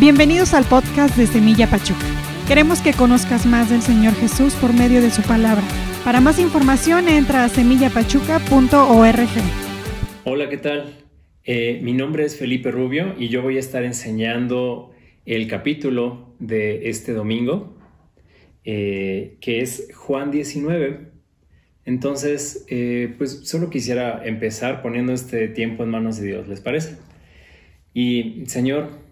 Bienvenidos al podcast de Semilla Pachuca. Queremos que conozcas más del Señor Jesús por medio de su palabra. Para más información entra a semillapachuca.org. Hola, ¿qué tal? Eh, mi nombre es Felipe Rubio y yo voy a estar enseñando el capítulo de este domingo, eh, que es Juan 19. Entonces, eh, pues solo quisiera empezar poniendo este tiempo en manos de Dios, ¿les parece? Y Señor,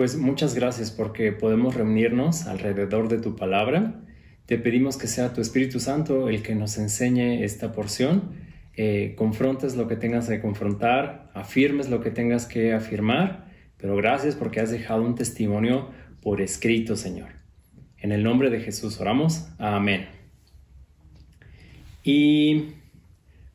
pues muchas gracias porque podemos reunirnos alrededor de tu palabra. Te pedimos que sea tu Espíritu Santo el que nos enseñe esta porción, eh, confrontes lo que tengas que confrontar, afirmes lo que tengas que afirmar, pero gracias porque has dejado un testimonio por escrito, Señor. En el nombre de Jesús oramos. Amén. Y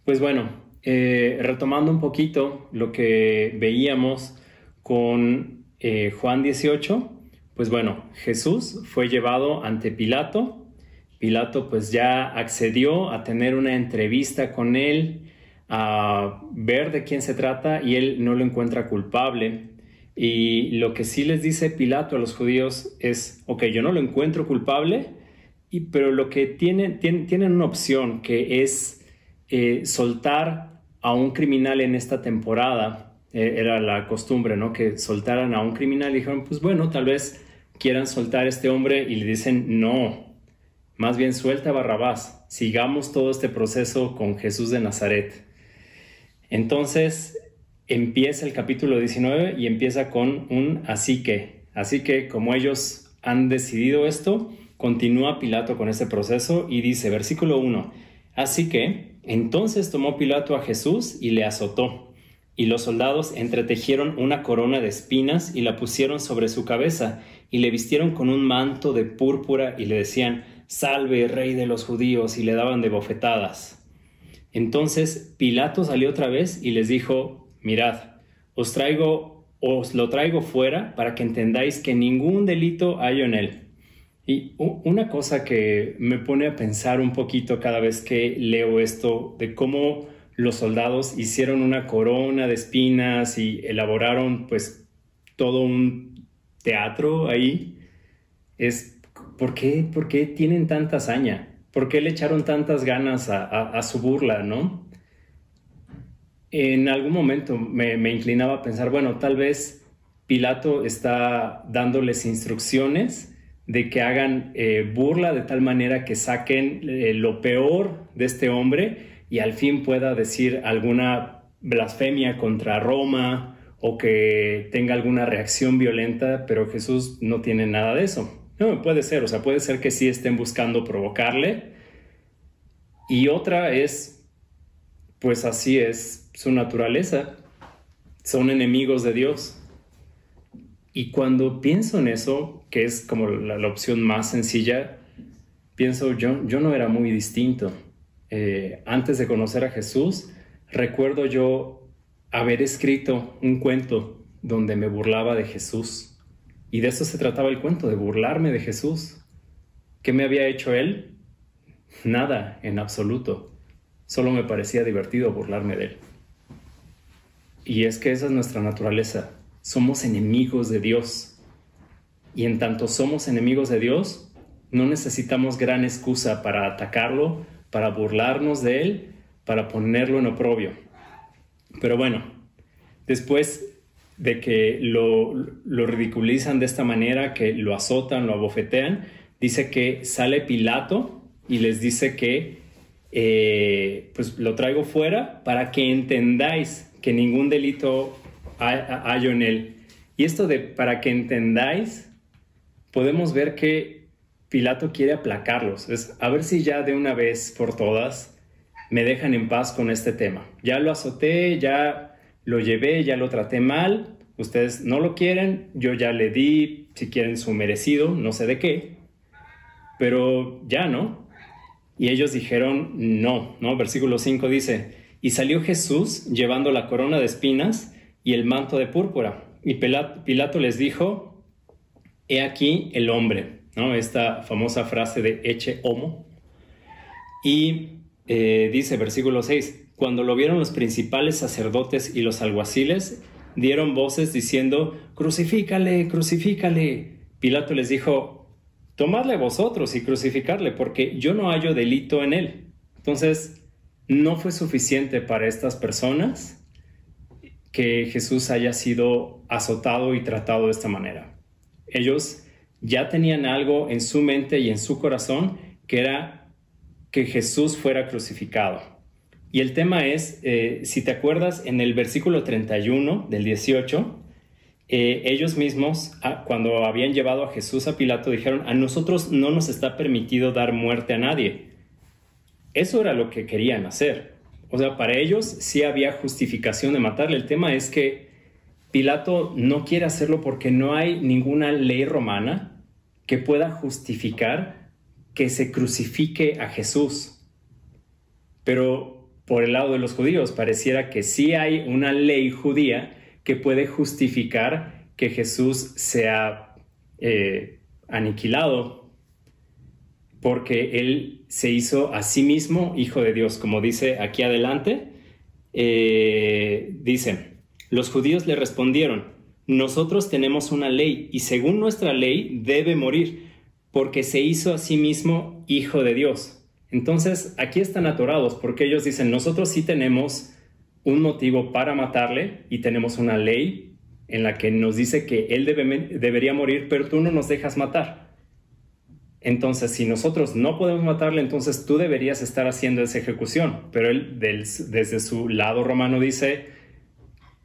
pues bueno, eh, retomando un poquito lo que veíamos con eh, Juan 18, pues bueno, Jesús fue llevado ante Pilato. Pilato pues ya accedió a tener una entrevista con él, a ver de quién se trata y él no lo encuentra culpable. Y lo que sí les dice Pilato a los judíos es, ok, yo no lo encuentro culpable, y, pero lo que tienen, tienen, una opción que es eh, soltar a un criminal en esta temporada eh, era la costumbre, ¿no? Que soltaran a un criminal y dijeron, pues bueno, tal vez quieran soltar a este hombre y le dicen, no, más bien suelta a Barrabás, sigamos todo este proceso con Jesús de Nazaret. Entonces empieza el capítulo 19 y empieza con un así que. Así que como ellos han decidido esto, continúa Pilato con este proceso y dice, versículo 1, así que entonces tomó Pilato a Jesús y le azotó y los soldados entretejieron una corona de espinas y la pusieron sobre su cabeza, y le vistieron con un manto de púrpura y le decían, Salve, rey de los judíos, y le daban de bofetadas. Entonces Pilato salió otra vez y les dijo, Mirad, os traigo, os lo traigo fuera para que entendáis que ningún delito hay en él. Y una cosa que me pone a pensar un poquito cada vez que leo esto de cómo los soldados hicieron una corona de espinas y elaboraron pues todo un teatro ahí. Es, ¿por qué, ¿por qué tienen tanta hazaña? ¿Por qué le echaron tantas ganas a, su burla, no? En algún momento me, inclinaba a pensar, bueno, tal vez Pilato está dándoles instrucciones de que hagan eh, burla de tal manera que saquen eh, lo peor de este hombre y al fin pueda decir alguna blasfemia contra Roma o que tenga alguna reacción violenta, pero Jesús no tiene nada de eso. No, puede ser, o sea, puede ser que sí estén buscando provocarle. Y otra es, pues así es su naturaleza. Son enemigos de Dios. Y cuando pienso en eso, que es como la, opción más sencilla, pienso yo, yo no era muy distinto. Eh, antes de conocer a Jesús, recuerdo yo haber escrito un cuento donde me burlaba de Jesús. Y de eso se trataba el cuento, de burlarme de Jesús. ¿Qué me había hecho él? Nada, en absoluto. Solo me parecía divertido burlarme de él. Y es que esa es nuestra naturaleza. Somos enemigos de Dios. Y en tanto somos enemigos de Dios, no necesitamos gran excusa para atacarlo para burlarnos de él, para ponerlo en oprobio. Pero bueno, después de que lo, ridiculizan de esta manera, que lo azotan, lo abofetean, dice que sale Pilato y les dice que eh, pues lo traigo fuera para que entendáis que ningún delito hay, en él. Y esto de para que entendáis, podemos ver que Pilato quiere aplacarlos, es a ver si ya de una vez por todas me dejan en paz con este tema. Ya lo azoté, ya lo llevé, ya lo traté mal, ustedes no lo quieren, yo ya le di, si quieren, su merecido, no sé de qué, pero ya no. Y ellos dijeron no, ¿no? Versículo 5 dice, y salió Jesús llevando la corona de espinas y el manto de púrpura. Y Pilato les dijo, he aquí el hombre. Esta famosa frase de eche homo. Y eh, dice, versículo 6, cuando lo vieron los principales sacerdotes y los alguaciles, dieron voces diciendo, crucifícale, crucifícale. Pilato les dijo, tomadle vosotros y crucificarle, porque yo no hallo delito en él. Entonces, no fue suficiente para estas personas que Jesús haya sido azotado y tratado de esta manera. Ellos ya tenían algo en su mente y en su corazón que era que Jesús fuera crucificado. Y el tema es, eh, si te acuerdas, en el versículo 31 del 18, eh, ellos mismos, ah, cuando habían llevado a Jesús a Pilato, dijeron, a nosotros no nos está permitido dar muerte a nadie. Eso era lo que querían hacer. O sea, para ellos sí había justificación de matarle. El tema es que Pilato no quiere hacerlo porque no hay ninguna ley romana que pueda justificar que se crucifique a Jesús. Pero por el lado de los judíos pareciera que sí hay una ley judía que puede justificar que Jesús sea eh, aniquilado porque él se hizo a sí mismo hijo de Dios, como dice aquí adelante. Eh, dice, los judíos le respondieron, nosotros tenemos una ley y según nuestra ley debe morir, porque se hizo a sí mismo hijo de Dios. Entonces, aquí están atorados, porque ellos dicen, nosotros sí tenemos un motivo para matarle y tenemos una ley en la que nos dice que él debería morir, pero tú no nos dejas matar. Entonces, si nosotros no podemos matarle, entonces tú deberías estar haciendo esa ejecución. Pero él, desde su lado romano, dice,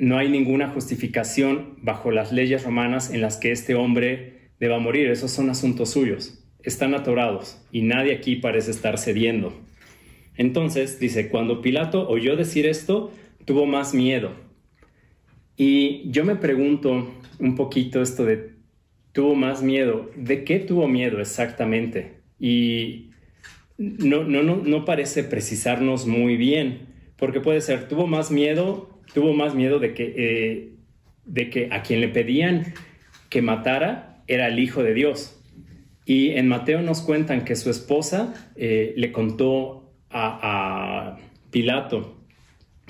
no hay ninguna justificación bajo las leyes romanas en las que este hombre deba morir. Esos son asuntos suyos. Están atorados y nadie aquí parece estar cediendo. Entonces, dice, cuando Pilato oyó decir esto, tuvo más miedo. Y yo me pregunto un poquito esto de tuvo más miedo. ¿De qué tuvo miedo exactamente? Y no, no, no, no parece precisarnos muy bien, porque puede ser, tuvo más miedo, tuvo más miedo de que, eh, de que a quien le pedían que matara era el Hijo de Dios. Y en Mateo nos cuentan que su esposa eh, le contó a, Pilato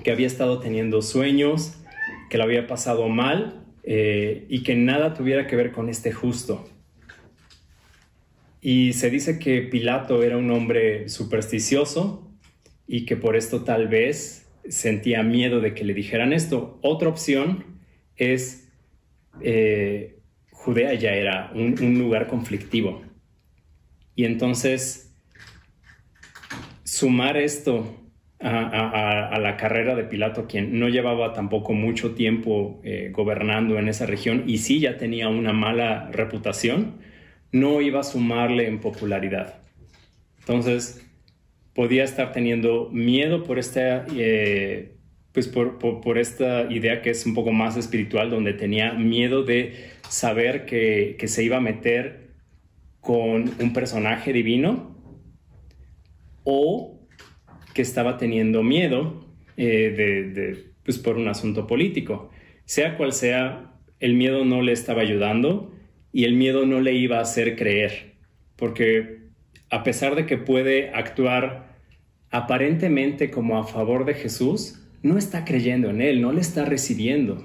que había estado teniendo sueños, que lo había pasado mal eh, y que nada tuviera que ver con este justo. Y se dice que Pilato era un hombre supersticioso y que por esto tal vez sentía miedo de que le dijeran esto. Otra opción es, eh, Judea ya era un lugar conflictivo. Y entonces, sumar esto a, la carrera de Pilato, quien no llevaba tampoco mucho tiempo eh, gobernando en esa región y sí ya tenía una mala reputación, no iba a sumarle en popularidad. Entonces, podía estar teniendo miedo por esta, eh, pues por, esta idea que es un poco más espiritual, donde tenía miedo de saber que, que se iba a meter con un personaje divino o que estaba teniendo miedo eh, de, pues por un asunto político. Sea cual sea, el miedo no le estaba ayudando y el miedo no le iba a hacer creer, porque a pesar de que puede actuar aparentemente como a favor de Jesús, no está creyendo en él, no le está recibiendo.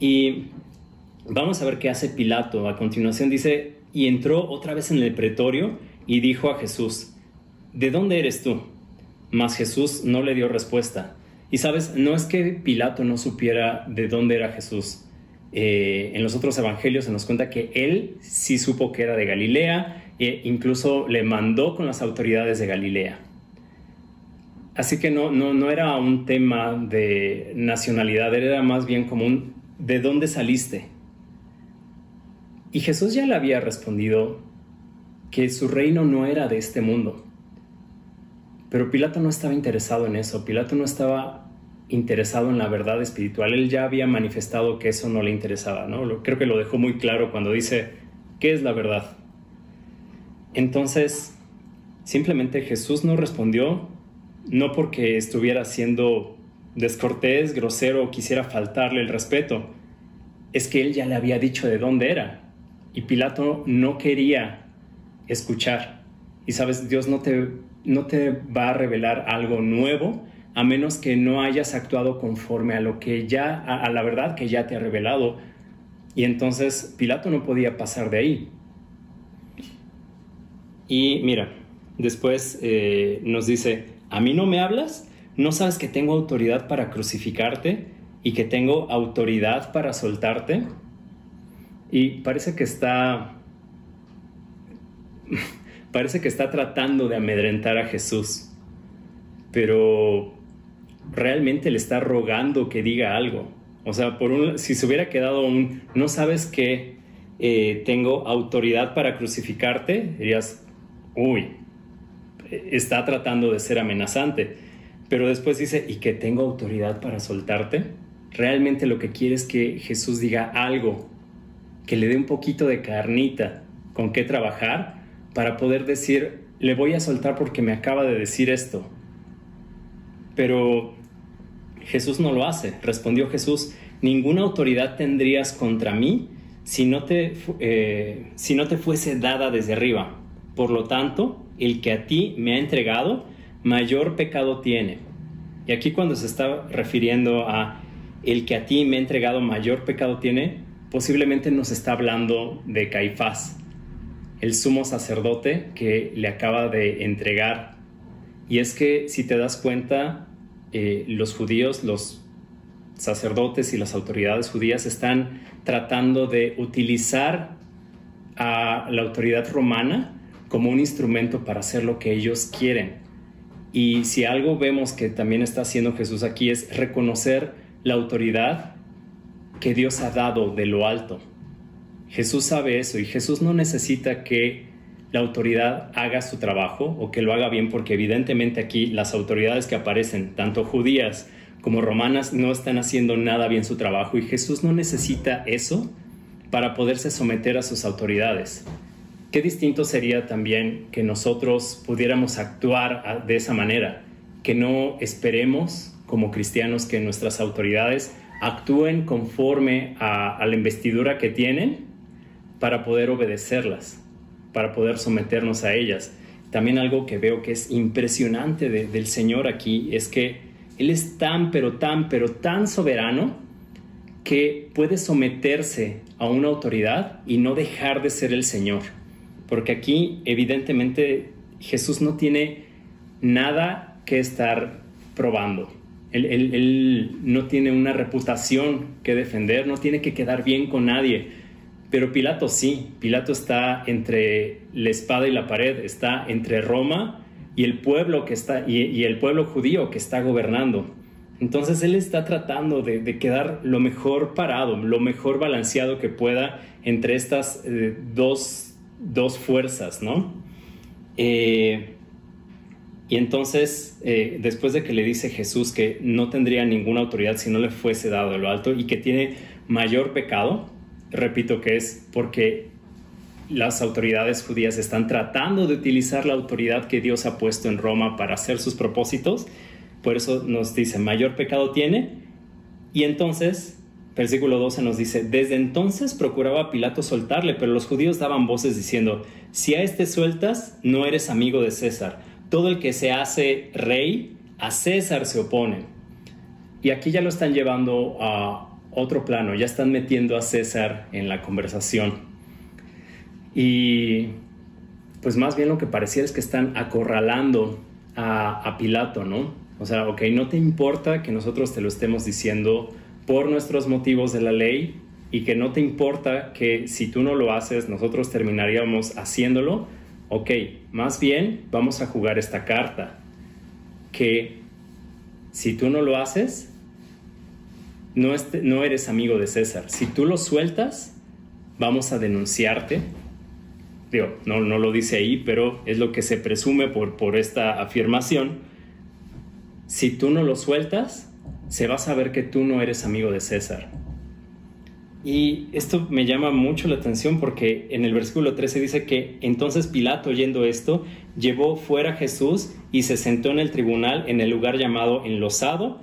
Y vamos a ver qué hace Pilato. A continuación dice, y entró otra vez en el pretorio y dijo a Jesús, ¿de dónde eres tú? Mas Jesús no le dio respuesta. Y sabes, no es que Pilato no supiera de dónde era Jesús. Eh, en los otros evangelios se nos cuenta que él sí supo que era de Galilea e incluso le mandó con las autoridades de Galilea. Así que no, no, no era un tema de nacionalidad, era más bien como un ¿de dónde saliste? Y Jesús ya le había respondido que su reino no era de este mundo. Pero Pilato no estaba interesado en eso, Pilato no estaba interesado en la verdad espiritual, él ya había manifestado que eso no le interesaba, ¿no? Creo que lo dejó muy claro cuando dice, ¿qué es la verdad? Entonces, simplemente Jesús no respondió, no porque estuviera siendo descortés, grosero o quisiera faltarle el respeto, es que él ya le había dicho de dónde era y Pilato no quería escuchar. Y sabes, Dios no te no te va a revelar algo nuevo a menos que no hayas actuado conforme a lo que ya, a, la verdad que ya te ha revelado. Y entonces Pilato no podía pasar de ahí. Y mira, después eh, nos dice, ¿a mí no me hablas? ¿No sabes que tengo autoridad para crucificarte y que tengo autoridad para soltarte? Y parece que está parece que está tratando de amedrentar a Jesús, pero realmente le está rogando que diga algo. O sea, por si se hubiera quedado un, no sabes que eh, tengo autoridad para crucificarte, dirías, uy, está tratando de ser amenazante. Pero después dice, y que tengo autoridad para soltarte. Realmente lo que quiere es que Jesús diga algo, que le dé un poquito de carnita con qué trabajar para poder decir, le voy a soltar porque me acaba de decir esto. Pero Jesús no lo hace. Respondió Jesús, ninguna autoridad tendrías contra mí si no te, eh, si no te fuese dada desde arriba. Por lo tanto, el que a ti me ha entregado, mayor pecado tiene. Y aquí cuando se está refiriendo a el que a ti me ha entregado, mayor pecado tiene, posiblemente nos está hablando de Caifás, el sumo sacerdote que le acaba de entregar. Y es que si te das cuenta, eh, los judíos, los sacerdotes y las autoridades judías están tratando de utilizar a la autoridad romana como un instrumento para hacer lo que ellos quieren. Y si algo vemos que también está haciendo Jesús aquí es reconocer la autoridad que Dios ha dado de lo alto. Jesús sabe eso y Jesús no necesita que la autoridad haga su trabajo o que lo haga bien porque evidentemente aquí las autoridades que aparecen, tanto judías como romanas, no están haciendo nada bien su trabajo y Jesús no necesita eso para poderse someter a sus autoridades. Qué distinto sería también que nosotros pudiéramos actuar de esa manera, que no esperemos como cristianos que nuestras autoridades actúen conforme a, la investidura que tienen para poder obedecerlas, para poder someternos a ellas. También algo que veo que es impresionante del Señor aquí es que Él es tan, pero tan, pero tan soberano que puede someterse a una autoridad y no dejar de ser el Señor. Porque aquí evidentemente Jesús no tiene nada que estar probando. Él, no tiene una reputación que defender, no tiene que quedar bien con nadie pero Pilato sí, Pilato está entre la espada y la pared, está entre Roma y el pueblo que está y, el pueblo judío que está gobernando. Entonces él está tratando de, quedar lo mejor parado, lo mejor balanceado que pueda entre estas eh, dos, fuerzas, ¿no? Eh, y entonces, eh, después de que le dice Jesús que no tendría ninguna autoridad si no le fuese dado de lo alto y que tiene mayor pecado, repito que es porque las autoridades judías están tratando de utilizar la autoridad que Dios ha puesto en Roma para hacer sus propósitos. Por eso nos dice, mayor pecado tiene. Y entonces, versículo 12 nos dice, desde entonces procuraba Pilato soltarle, pero los judíos daban voces diciendo, si a este sueltas, no eres amigo de César. Todo el que se hace rey, a César se opone. Y aquí ya lo están llevando a otro plano, ya están metiendo a César en la conversación. Y pues más bien lo que pareciera es que están acorralando a, Pilato, ¿no? O sea, ok, no te importa que nosotros te lo estemos diciendo por nuestros motivos de la ley y que no te importa que si tú no lo haces, nosotros terminaríamos haciéndolo. Ok, más bien vamos a jugar esta carta. Que si tú no lo haces, no, eres amigo de César. Si tú lo sueltas, vamos a denunciarte. Digo, no, no lo dice ahí, pero es lo que se presume por, por esta afirmación. Si tú no lo sueltas, se va a saber que tú no eres amigo de César. Y esto me llama mucho la atención porque en el versículo 13 dice que entonces Pilato, oyendo esto, llevó fuera a Jesús y se sentó en el tribunal en el lugar llamado enlosado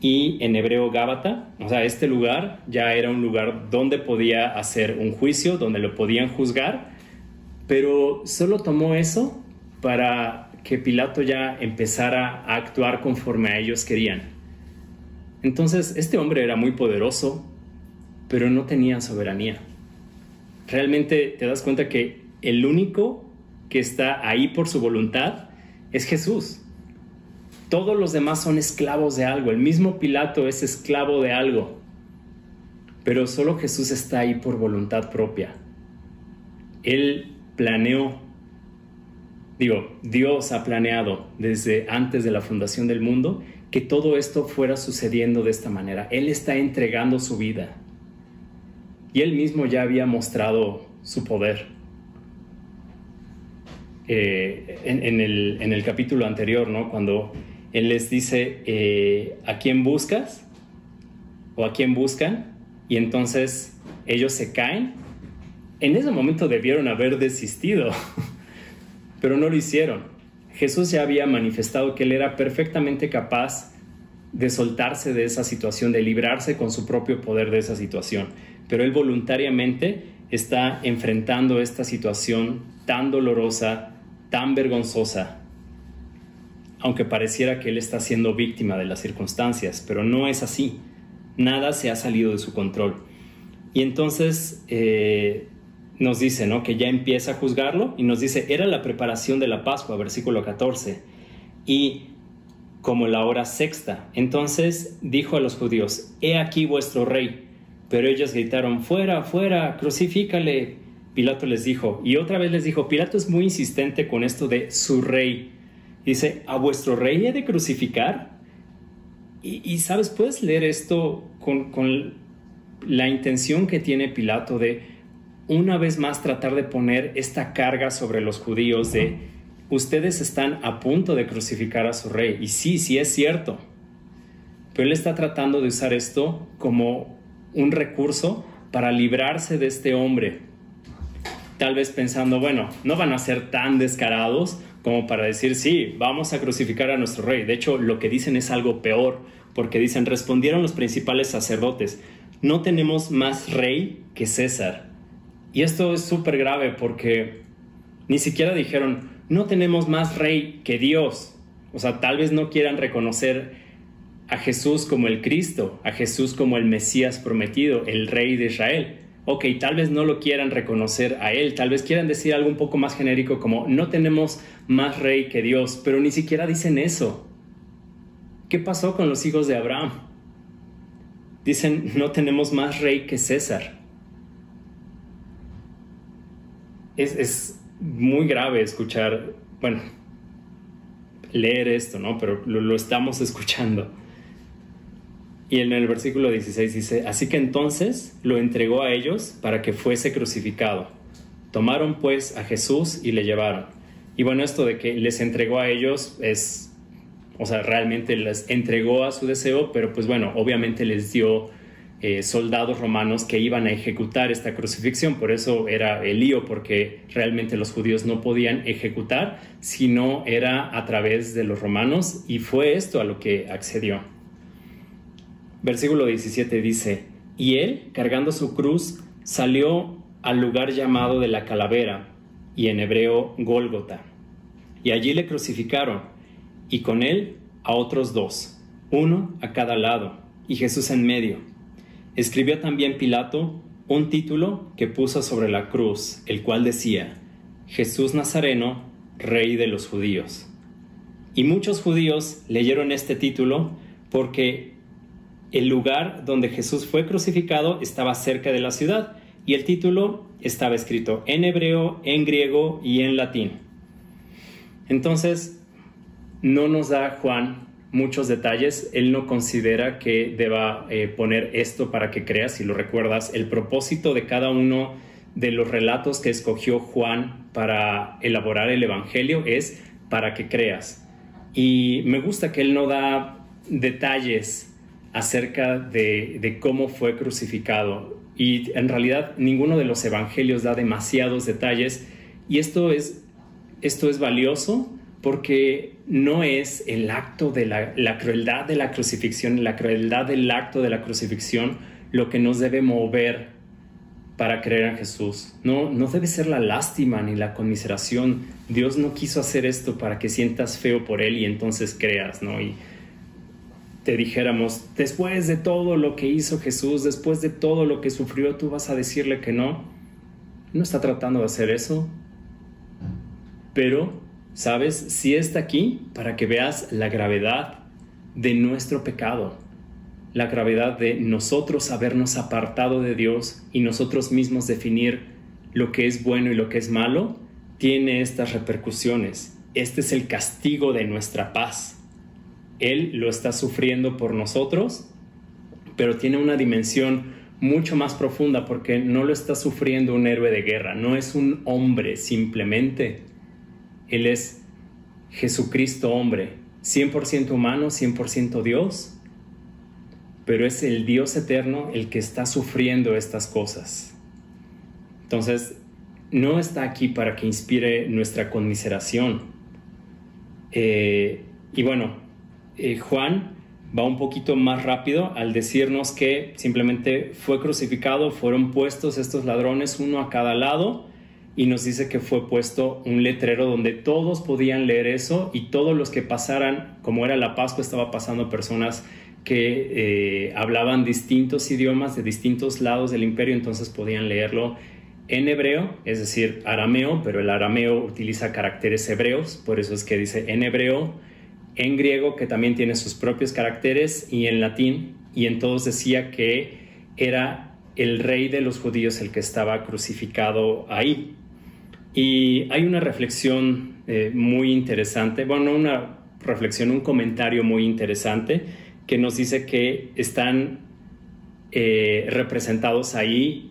y en hebreo Gábata, o sea, este lugar ya era un lugar donde podía hacer un juicio, donde lo podían juzgar, pero solo tomó eso para que Pilato ya empezara a actuar conforme a ellos querían. Entonces, este hombre era muy poderoso, pero no tenía soberanía. Realmente te das cuenta que el único que está ahí por su voluntad es Jesús. Todos los demás son esclavos de algo. El mismo Pilato es esclavo de algo. Pero solo Jesús está ahí por voluntad propia. Él planeó, digo, Dios ha planeado desde antes de la fundación del mundo que todo esto fuera sucediendo de esta manera. Él está entregando su vida. Y él mismo ya había mostrado su poder. Eh, en, el, capítulo anterior, ¿no? Cuando él les dice, eh, ¿a quién buscas? ¿O a quién buscan? Y entonces ellos se caen. En ese momento debieron haber desistido, pero no lo hicieron. Jesús ya había manifestado que él era perfectamente capaz de soltarse de esa situación, de librarse con su propio poder de esa situación. Pero él voluntariamente está enfrentando esta situación tan dolorosa, tan vergonzosa, aunque pareciera que él está siendo víctima de las circunstancias, pero no es así. Nada se ha salido de su control. Y entonces eh, nos dice, ¿no? Que ya empieza a juzgarlo y nos dice, era la preparación de la Pascua, versículo 14. Y como la hora sexta. Entonces dijo a los judíos, He aquí vuestro rey. Pero ellos gritaron, Fuera, fuera, crucifícale. Pilato les dijo, y otra vez les dijo, Pilato es muy insistente con esto de su rey. Dice, ¿a vuestro rey he de crucificar? Y, sabes, puedes leer esto con, con la intención que tiene Pilato de una vez más tratar de poner esta carga sobre los judíos de ustedes están a punto de crucificar a su rey. Y sí, sí es cierto. Pero él está tratando de usar esto como un recurso para librarse de este hombre. Tal vez pensando, bueno, no van a ser tan descarados como para decir, sí, vamos a crucificar a nuestro rey. De hecho, lo que dicen es algo peor, porque dicen, respondieron los principales sacerdotes, no tenemos más rey que César. Y esto es súper grave porque ni siquiera dijeron, no tenemos más rey que Dios. O sea, tal vez no quieran reconocer a Jesús como el Cristo, a Jesús como el Mesías prometido, el rey de Israel ok, tal vez no lo quieran reconocer a él, tal vez quieran decir algo un poco más genérico como no tenemos más rey que Dios, pero ni siquiera dicen eso. ¿Qué pasó con los hijos de Abraham? Dicen no tenemos más rey que César. Es, muy grave escuchar, bueno, leer esto, ¿no? Pero lo estamos escuchando. Y en el versículo 16 dice, así que entonces lo entregó a ellos para que fuese crucificado. Tomaron pues a Jesús y le llevaron. Y bueno, esto de que les entregó a ellos es, o sea, realmente les entregó a su deseo, pero pues bueno, obviamente les dio eh, soldados romanos que iban a ejecutar esta crucifixión. Por eso era el lío, porque realmente los judíos no podían ejecutar, sino era a través de los romanos, y fue esto a lo que accedió. Versículo 17 dice, y él, cargando su cruz, salió al lugar llamado de la calavera, y en hebreo Gólgota. Y allí le crucificaron, y con él a otros dos, uno a cada lado, y Jesús en medio. Escribió también Pilato un título que puso sobre la cruz, el cual decía, Jesús Nazareno, Rey de los judíos. Y muchos judíos leyeron este título porque el lugar donde Jesús fue crucificado estaba cerca de la ciudad y el título estaba escrito en hebreo, en griego y en latín. Entonces, no nos da Juan muchos detalles, él no considera que deba eh, poner esto para que creas, si lo recuerdas, el propósito de cada uno de los relatos que escogió Juan para elaborar el Evangelio es para que creas. Y me gusta que él no da detalles acerca de, cómo fue crucificado. Y en realidad ninguno de los evangelios da demasiados detalles. Y esto es, esto es valioso porque no es el acto de la, crueldad de la crucifixión, la crueldad del acto de la crucifixión lo que nos debe mover para creer en Jesús. No, no debe ser la lástima ni la conmiseración. Dios no quiso hacer esto para que sientas feo por Él y entonces creas, ¿no? Y te dijéramos, después de todo lo que hizo Jesús, después de todo lo que sufrió, tú vas a decirle que no. No está tratando de hacer eso. Pero, ¿sabes? Sí está aquí para que veas la gravedad de nuestro pecado la gravedad de nosotros habernos apartado de Dios y nosotros mismos definir lo que es bueno y lo que es malo, tiene estas repercusiones. Este es el castigo de nuestra paz. Él lo está sufriendo por nosotros, pero tiene una dimensión mucho más profunda porque no lo está sufriendo un héroe de guerra, no es un hombre simplemente. Él es Jesucristo hombre, 100% humano, 100% Dios pero es el Dios eterno el que está sufriendo estas cosas. Entonces, no está aquí para que inspire nuestra conmiseración. Eh, y bueno, eh, Juan va un poquito más rápido al decirnos que simplemente fue crucificado, fueron puestos estos ladrones uno a cada lado y nos dice que fue puesto un letrero donde todos podían leer eso y todos los que pasaran, como era la Pascua, estaba pasando personas que eh, hablaban distintos idiomas de distintos lados del imperio, entonces podían leerlo en hebreo, es decir, arameo, pero el arameo utiliza caracteres hebreos, por eso es que dice en hebreo, en griego, que también tiene sus propios caracteres, y en latín, y en todos decía que era el rey de los judíos el que estaba crucificado ahí. Y hay una reflexión eh, muy interesante, bueno, una reflexión, un comentario muy interesante, que nos dice que están eh, representados ahí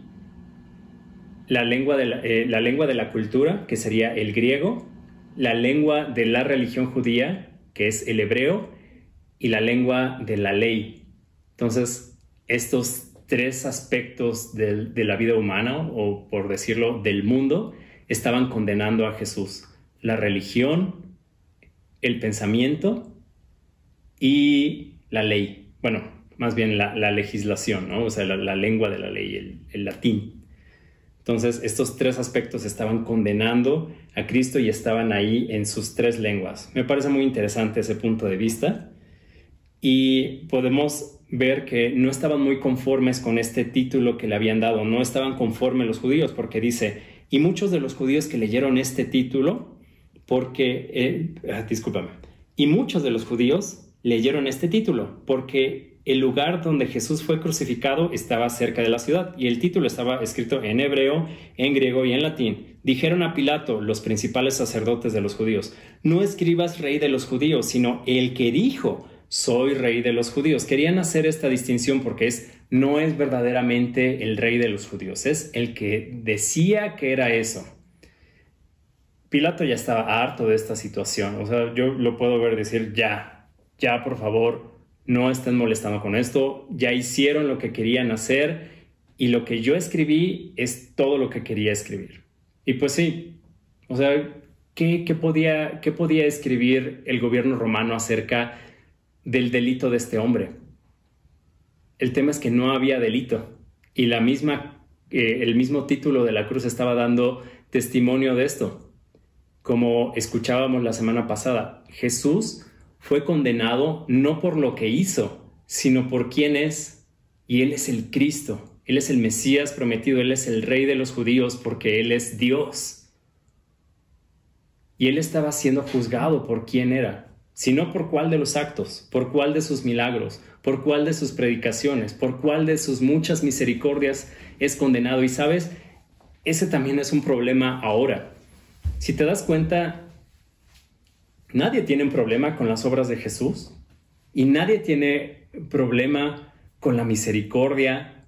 la lengua, de la, eh, la lengua de la cultura, que sería el griego, la lengua de la religión judía, que es el hebreo, y la lengua de la ley. Entonces, estos tres aspectos de, la vida humana, o por decirlo, del mundo, estaban condenando a Jesús. La religión, el pensamiento y la ley, bueno, más bien la, legislación, ¿no? O sea, la, lengua de la ley, el, latín. Entonces, estos tres aspectos estaban condenando a Cristo y estaban ahí en sus tres lenguas. Me parece muy interesante ese punto de vista. Y podemos ver que no estaban muy conformes con este título que le habían dado, no estaban conformes los judíos, porque dice, y muchos de los judíos que leyeron este título, porque, eh, ah, y muchos de los judíos leyeron este título, porque el lugar donde Jesús fue crucificado estaba cerca de la ciudad y el título estaba escrito en hebreo, en griego y en latín. Dijeron a Pilato, los principales sacerdotes de los judíos, no escribas rey de los judíos, sino el que dijo, soy rey de los judíos. Querían hacer esta distinción porque es no es verdaderamente el rey de los judíos, es el que decía que era eso. Pilato ya estaba harto de esta situación, o sea, yo lo puedo ver decir, ya, ya por favor no estén molestando con esto, ya hicieron lo que querían hacer y lo que yo escribí es todo lo que quería escribir. Y pues sí, o sea, ¿qué, podía, qué podía escribir el gobierno romano acerca del delito de este hombre? El tema es que no había delito y la misma, eh, el mismo título de la cruz estaba dando testimonio de esto. Como escuchábamos la semana pasada, Jesús fue condenado no por lo que hizo, sino por quién es. Y Él es el Cristo, Él es el Mesías prometido, Él es el Rey de los judíos porque Él es Dios. Y Él estaba siendo juzgado por quién era, sino por cuál de los actos, por cuál de sus milagros, por cuál de sus predicaciones, por cuál de sus muchas misericordias es condenado. Y sabes, ese también es un problema ahora. Si te das cuenta, Nadie tiene un problema con las obras de Jesús y nadie tiene problema con la misericordia,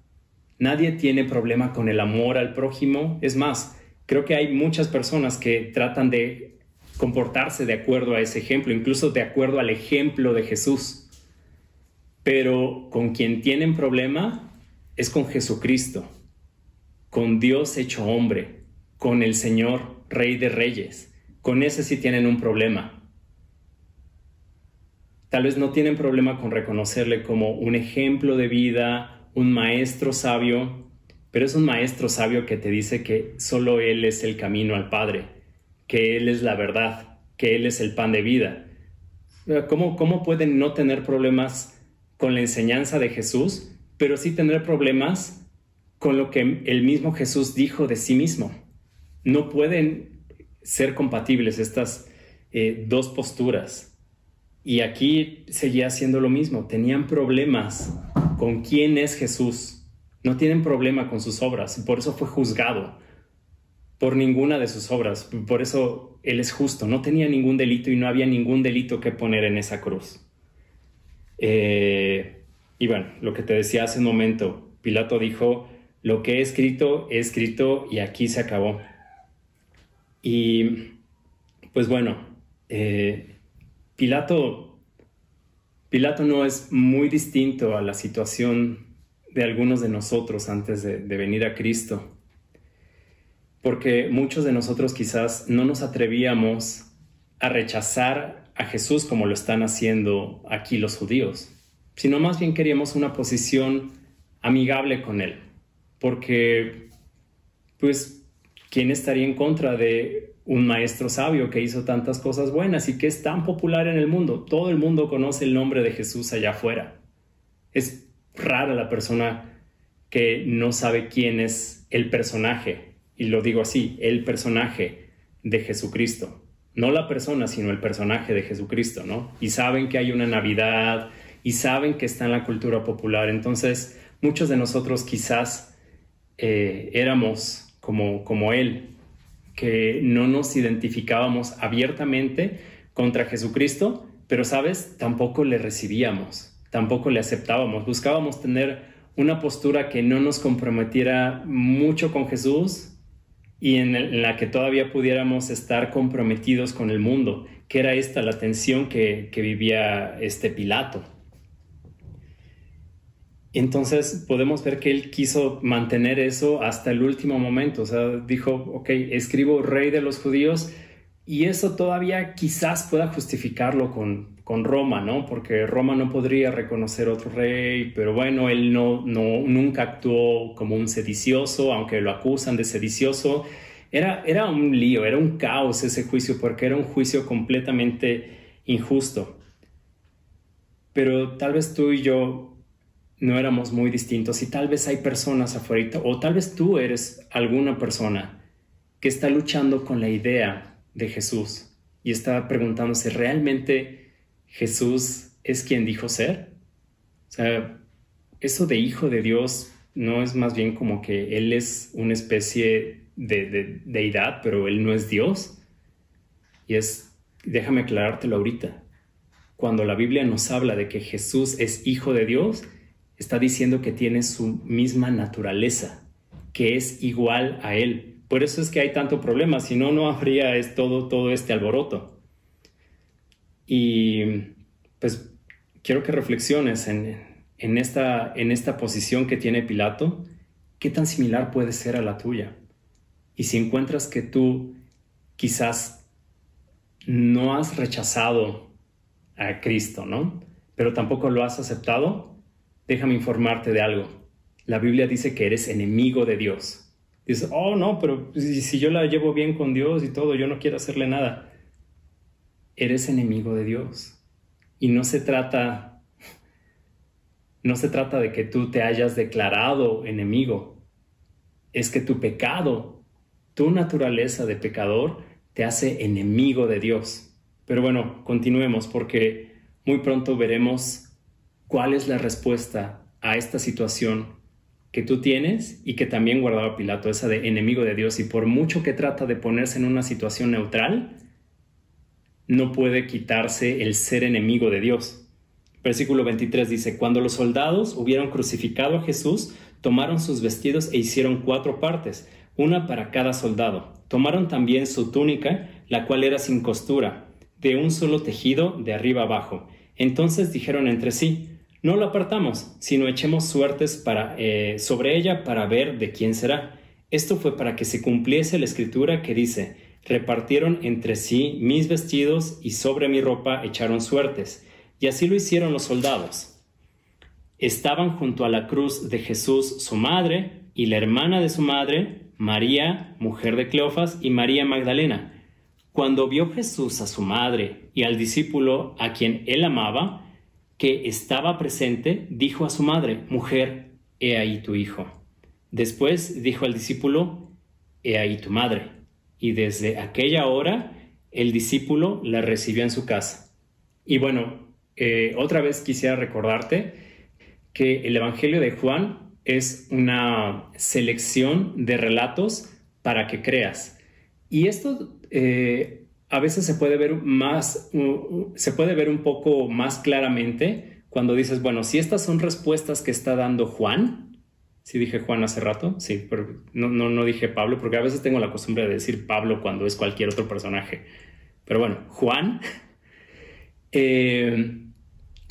nadie tiene problema con el amor al prójimo. Es más, creo que hay muchas personas que tratan de comportarse de acuerdo a ese ejemplo, incluso de acuerdo al ejemplo de Jesús. Pero con quien tienen problema es con Jesucristo, con Dios hecho hombre, con el Señor, Rey de Reyes. Con ese sí tienen un problema. Tal vez no tienen problema con reconocerle como un ejemplo de vida, un maestro sabio, pero es un maestro sabio que te dice que solo Él es el camino al Padre, que Él es la verdad, que Él es el pan de vida. ¿Cómo, cómo pueden no tener problemas con la enseñanza de Jesús, pero sí tener problemas con lo que el mismo Jesús dijo de sí mismo? No pueden ser compatibles estas eh, dos posturas. Y aquí seguía haciendo lo mismo. Tenían problemas con quién es Jesús. No tienen problema con sus obras. Por eso fue juzgado por ninguna de sus obras. Por eso Él es justo. No tenía ningún delito y no había ningún delito que poner en esa cruz. Eh, y bueno, lo que te decía hace un momento, Pilato dijo, lo que he escrito, he escrito y aquí se acabó. Y pues bueno, eh, Pilato, Pilato no es muy distinto a la situación de algunos de nosotros antes de, de venir a Cristo, porque muchos de nosotros quizás no nos atrevíamos a rechazar a Jesús como lo están haciendo aquí los judíos, sino más bien queríamos una posición amigable con Él, porque pues ¿quién estaría en contra de un maestro sabio que hizo tantas cosas buenas y que es tan popular en el mundo? Todo el mundo conoce el nombre de Jesús allá afuera. Es rara la persona que no sabe quién es el personaje, y lo digo así, el personaje de Jesucristo. No la persona, sino el personaje de Jesucristo, ¿no? Y saben que hay una Navidad y saben que está en la cultura popular. Entonces, muchos de nosotros quizás eh, éramos como, como Él, que no nos identificábamos abiertamente contra Jesucristo, pero sabes, tampoco le recibíamos, tampoco le aceptábamos, buscábamos tener una postura que no nos comprometiera mucho con Jesús y en, la que todavía pudiéramos estar comprometidos con el mundo, que era esta la tensión que, vivía este Pilato. Entonces podemos ver que él quiso mantener eso hasta el último momento. O sea, dijo, ok, escribo rey de los judíos y eso todavía quizás pueda justificarlo con, con Roma, ¿no? Porque Roma no podría reconocer otro rey, pero bueno, él no, no, nunca actuó como un sedicioso, aunque lo acusan de sedicioso. Era, era un lío, era un caos ese juicio, porque era un juicio completamente injusto. Pero tal vez tú y yo no éramos muy distintos y tal vez hay personas afuera o tal vez tú eres alguna persona que está luchando con la idea de Jesús y está preguntándose, ¿realmente Jesús es quien dijo ser? O sea, eso de hijo de Dios no es más bien como que Él es una especie de, deidad, pero Él no es Dios. Y es, déjame aclarártelo ahorita, cuando la Biblia nos habla de que Jesús es hijo de Dios, está diciendo que tiene su misma naturaleza, que es igual a Él. Por eso es que hay tanto problema, si no, no habría es todo, todo este alboroto. Y pues quiero que reflexiones en, en, esta, en esta posición que tiene Pilato, qué tan similar puede ser a la tuya. Y si encuentras que tú quizás no has rechazado a Cristo, ¿no? Pero tampoco lo has aceptado, déjame informarte de algo. La Biblia dice que eres enemigo de Dios. Dice, oh no, pero si, yo la llevo bien con Dios y todo, yo no quiero hacerle nada. Eres enemigo de Dios. Y no se trata, no se trata de que tú te hayas declarado enemigo. Es que tu pecado, tu naturaleza de pecador, te hace enemigo de Dios. Pero bueno, continuemos porque muy pronto veremos cuál es la respuesta a esta situación que tú tienes y que también guardaba Pilato, esa de enemigo de Dios. Y por mucho que trata de ponerse en una situación neutral, no puede quitarse el ser enemigo de Dios. Versículo 23 dice, cuando los soldados hubieron crucificado a Jesús, tomaron sus vestidos e hicieron cuatro partes, una para cada soldado. Tomaron también su túnica, la cual era sin costura, de un solo tejido de arriba abajo. Entonces dijeron entre sí, no la apartamos, sino echemos suertes eh, sobre ella para ver de quién será. Esto fue para que se cumpliese la escritura que dice, repartieron entre sí mis vestidos y sobre mi ropa echaron suertes. Y así lo hicieron los soldados. Estaban junto a la cruz de Jesús su madre y la hermana de su madre, María, mujer de Cleofas, y María Magdalena. Cuando vio Jesús a su madre y al discípulo a quien él amaba, que estaba presente, dijo a su madre, Mujer, he ahí tu hijo. Después dijo al discípulo, He ahí tu madre. Y desde aquella hora el discípulo la recibió en su casa. Y bueno, eh, otra vez quisiera recordarte que el Evangelio de Juan es una selección de relatos para que creas. Y esto eh, a veces se puede ver más, se puede ver un poco más claramente cuando dices, bueno, si estas son respuestas que está dando Juan, si dije Juan hace rato, sí, pero no, no, dije Pablo, porque a veces tengo la costumbre de decir Pablo cuando es cualquier otro personaje. Pero bueno, Juan, eh,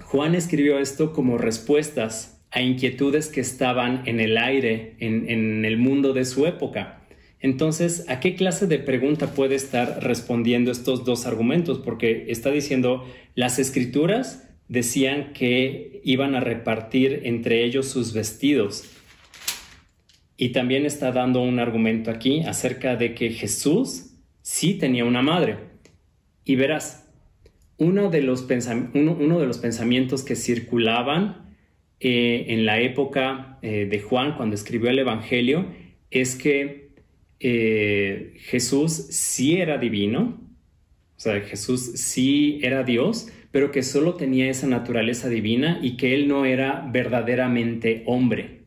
Juan escribió esto como respuestas a inquietudes que estaban en el aire, en, en el mundo de su época. Entonces, ¿a qué clase de pregunta puede estar respondiendo estos dos argumentos? Porque está diciendo, las escrituras decían que iban a repartir entre ellos sus vestidos. Y también está dando un argumento aquí acerca de que Jesús sí tenía una madre. Y verás, uno de los, uno, de los pensamientos que circulaban eh, en la época eh, de Juan, cuando escribió el Evangelio, es que eh, Jesús sí era divino, o sea, Jesús sí era Dios, pero que solo tenía esa naturaleza divina y que él no era verdaderamente hombre.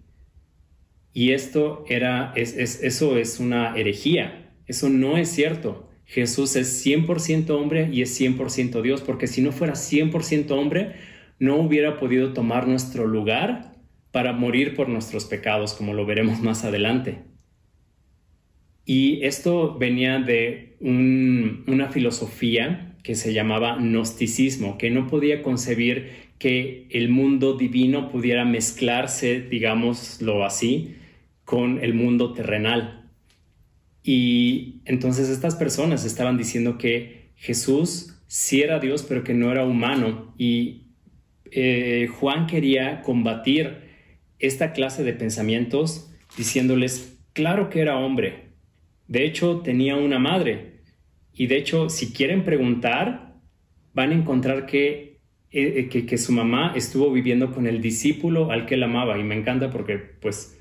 Y esto era, es, eso es una herejía, eso no es cierto. Jesús es 100% hombre y es 100% Dios, porque si no fuera 100% hombre, no hubiera podido tomar nuestro lugar para morir por nuestros pecados, como lo veremos más adelante. Y esto venía de una filosofía que se llamaba gnosticismo, que no podía concebir que el mundo divino pudiera mezclarse, digámoslo así, con el mundo terrenal. Y entonces estas personas estaban diciendo que Jesús sí era Dios, pero que no era humano. Y eh, Juan quería combatir esta clase de pensamientos diciéndoles, claro que era hombre, de hecho, tenía una madre. Y de hecho, si quieren preguntar, van a encontrar que, eh, eh, que, su mamá estuvo viviendo con el discípulo al que él amaba. Y me encanta porque, pues,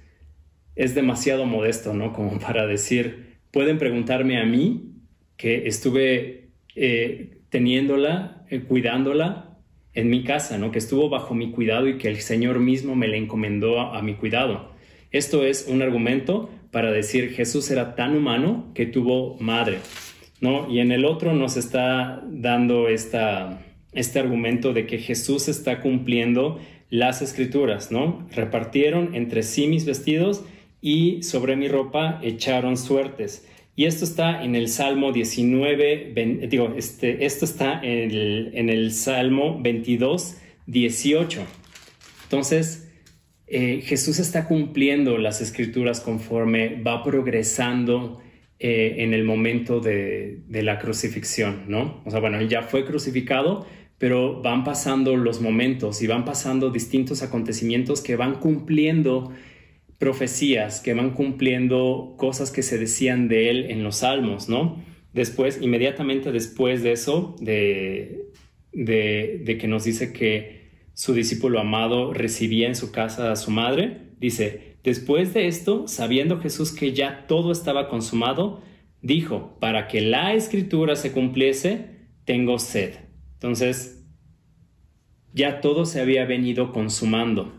es demasiado modesto, ¿no? Como para decir, pueden preguntarme a mí, que estuve eh, teniéndola, cuidándola en mi casa, ¿no? Que estuvo bajo mi cuidado y que el Señor mismo me la encomendó a mi cuidado. Esto es un argumento para decir Jesús era tan humano que tuvo madre, ¿no? Y en el otro nos está dando esta, este argumento de que Jesús está cumpliendo las escrituras, ¿no? Repartieron entre sí mis vestidos y sobre mi ropa echaron suertes. Y esto está en el Salmo 19, digo, este, esto está en el, Salmo 22, 18. Entonces, eh, Jesús está cumpliendo las escrituras conforme va progresando eh, en el momento de, la crucifixión, ¿no? O sea, bueno, ya fue crucificado, pero van pasando los momentos y van pasando distintos acontecimientos que van cumpliendo profecías, que van cumpliendo cosas que se decían de él en los salmos, ¿no? Después, inmediatamente después de eso, de, de que nos dice que su discípulo amado recibía en su casa a su madre, dice, después de esto, sabiendo Jesús que ya todo estaba consumado, dijo, para que la escritura se cumpliese, tengo sed. Entonces, ya todo se había venido consumando,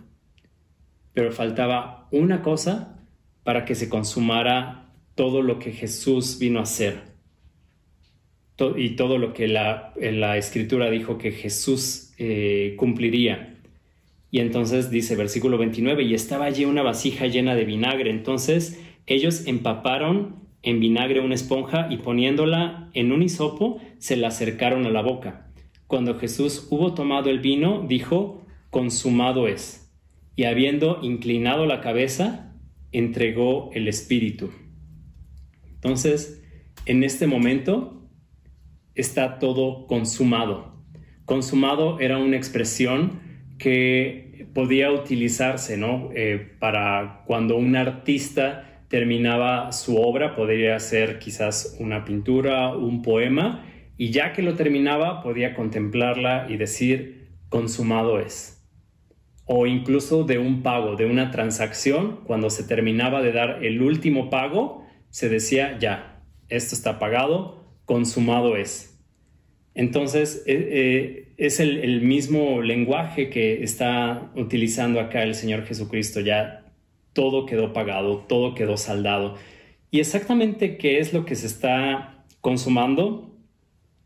pero faltaba una cosa para que se consumara todo lo que Jesús vino a hacer y todo lo que la, escritura dijo que Jesús eh, cumpliría. Y entonces dice versículo 29, y estaba allí una vasija llena de vinagre. Entonces ellos empaparon en vinagre una esponja y poniéndola en un hisopo, se la acercaron a la boca. Cuando Jesús hubo tomado el vino, dijo, consumado es. Y habiendo inclinado la cabeza, entregó el espíritu. Entonces, en este momento está todo consumado. Consumado era una expresión que podía utilizarse, ¿no? Eh, para cuando un artista terminaba su obra, podría ser quizás una pintura, un poema, y ya que lo terminaba, podía contemplarla y decir, consumado es. O incluso de un pago, de una transacción, cuando se terminaba de dar el último pago, se decía, ya, esto está pagado, consumado es. Entonces, eh, eh, es el, el, mismo lenguaje que está utilizando acá el Señor Jesucristo. Ya todo quedó pagado, todo quedó saldado. Y exactamente qué es lo que se está consumando,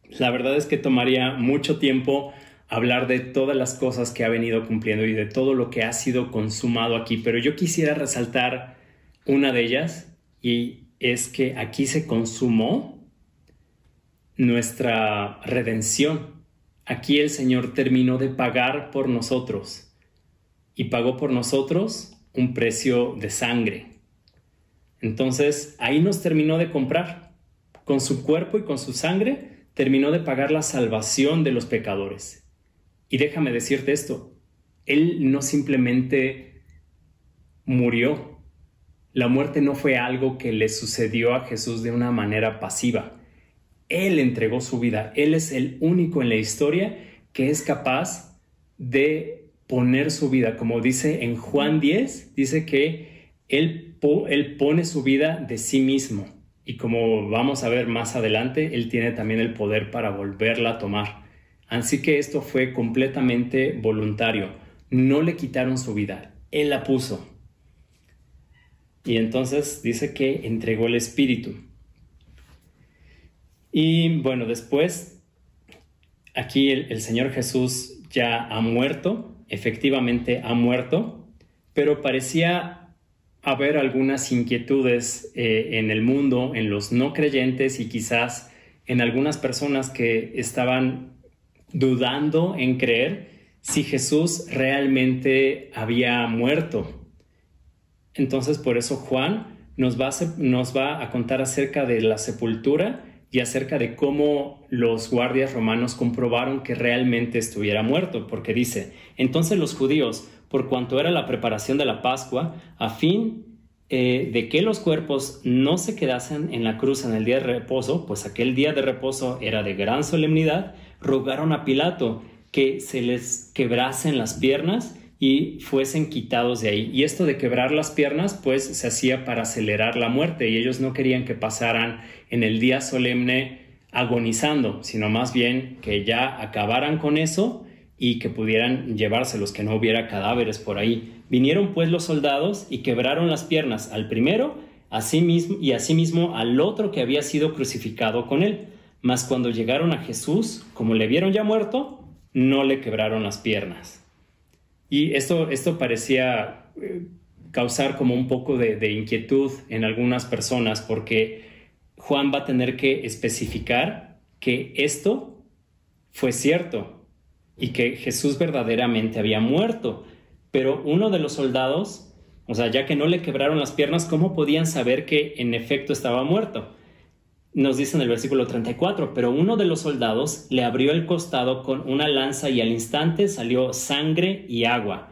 la verdad es que tomaría mucho tiempo hablar de todas las cosas que ha venido cumpliendo y de todo lo que ha sido consumado aquí, pero yo quisiera resaltar una de ellas y es que aquí se consumó nuestra redención. Aquí el Señor terminó de pagar por nosotros y pagó por nosotros un precio de sangre. Entonces ahí nos terminó de comprar. Con su cuerpo y con su sangre terminó de pagar la salvación de los pecadores. Y déjame decirte esto, Él no simplemente murió. La muerte no fue algo que le sucedió a Jesús de una manera pasiva. Él entregó su vida. Él es el único en la historia que es capaz de poner su vida, como dice en Juan 10, dice que él, él pone su vida de sí mismo. Y como vamos a ver más adelante, él tiene también el poder para volverla a tomar. Así que esto fue completamente voluntario. No le quitaron su vida, él la puso. Y entonces dice que entregó el Espíritu. Y bueno, después, aquí el, Señor Jesús ya ha muerto, efectivamente ha muerto, pero parecía haber algunas inquietudes eh, en el mundo, en los no creyentes y quizás en algunas personas que estaban dudando en creer si Jesús realmente había muerto. Entonces por eso Juan nos va a contar acerca de la sepultura y acerca de cómo los guardias romanos comprobaron que realmente estuviera muerto, porque dice, entonces los judíos, por cuanto era la preparación de la Pascua, a fin eh, de que los cuerpos no se quedasen en la cruz en el día de reposo, pues aquel día de reposo era de gran solemnidad, rogaron a Pilato que se les quebrasen las piernas y fuesen quitados de ahí. Y esto de quebrar las piernas, pues se hacía para acelerar la muerte y ellos no querían que pasaran en el día solemne agonizando, sino más bien que ya acabaran con eso y que pudieran llevárselos, que no hubiera cadáveres por ahí. Vinieron pues los soldados y quebraron las piernas al primero mismo y asimismo al otro que había sido crucificado con él. Mas cuando llegaron a Jesús, como le vieron ya muerto, no le quebraron las piernas. Y esto, esto parecía eh, causar como un poco de, inquietud en algunas personas porque Juan va a tener que especificar que esto fue cierto y que Jesús verdaderamente había muerto. Pero uno de los soldados, o sea, ya que no le quebraron las piernas, ¿cómo podían saber que en efecto estaba muerto? Nos dice en el versículo 34, pero uno de los soldados le abrió el costado con una lanza y al instante salió sangre y agua.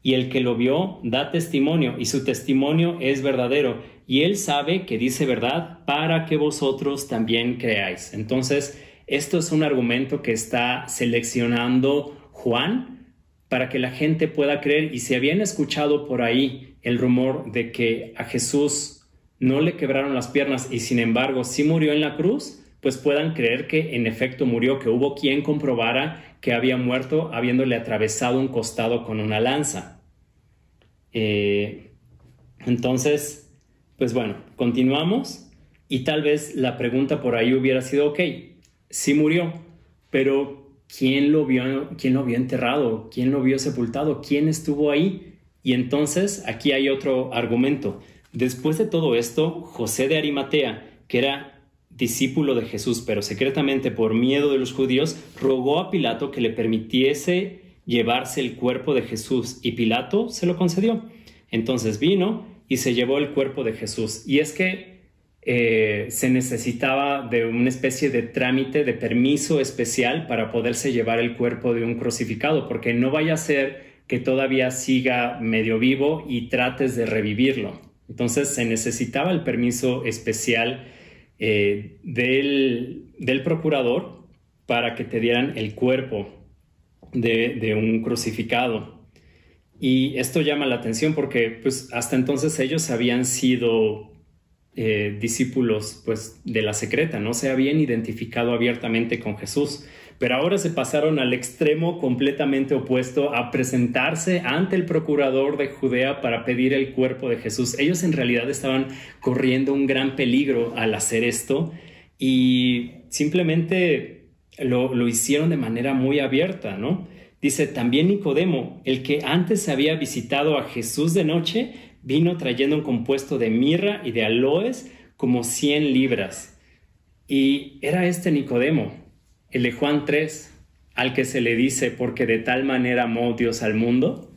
Y el que lo vio da testimonio y su testimonio es verdadero y él sabe que dice verdad para que vosotros también creáis. Entonces, esto es un argumento que está seleccionando Juan para que la gente pueda creer y si habían escuchado por ahí el rumor de que a Jesús no le quebraron las piernas y sin embargo sí murió en la cruz, pues puedan creer que en efecto murió, que hubo quien comprobara que había muerto habiéndole atravesado un costado con una lanza. Eh, entonces, pues bueno, continuamos y tal vez la pregunta por ahí hubiera sido, ok, sí murió, pero ¿quién lo vio, quién lo vio enterrado? ¿Quién lo vio sepultado? ¿Quién estuvo ahí? Y entonces aquí hay otro argumento. Después de todo esto, José de Arimatea, que era discípulo de Jesús, pero secretamente por miedo de los judíos, rogó a Pilato que le permitiese llevarse el cuerpo de Jesús, y Pilato se lo concedió. Entonces vino y se llevó el cuerpo de Jesús. Y es que eh, se necesitaba de una especie de trámite, de permiso especial para poderse llevar el cuerpo de un crucificado, porque no vaya a ser que todavía siga medio vivo y trates de revivirlo. Entonces se necesitaba el permiso especial eh, del, del, procurador para que te dieran el cuerpo de, de, un crucificado. Y esto llama la atención porque pues, hasta entonces ellos habían sido eh, discípulos pues, de la secreta, no se habían identificado abiertamente con Jesús pero ahora se pasaron al extremo completamente opuesto a presentarse ante el procurador de Judea para pedir el cuerpo de Jesús. Ellos en realidad estaban corriendo un gran peligro al hacer esto y simplemente lo, lo hicieron de manera muy abierta, ¿no? Dice, también Nicodemo, el que antes había visitado a Jesús de noche, vino trayendo un compuesto de mirra y de aloes como 100 libras. Y era este Nicodemo, el de Juan 3, al que se le dice porque de tal manera amó Dios al mundo,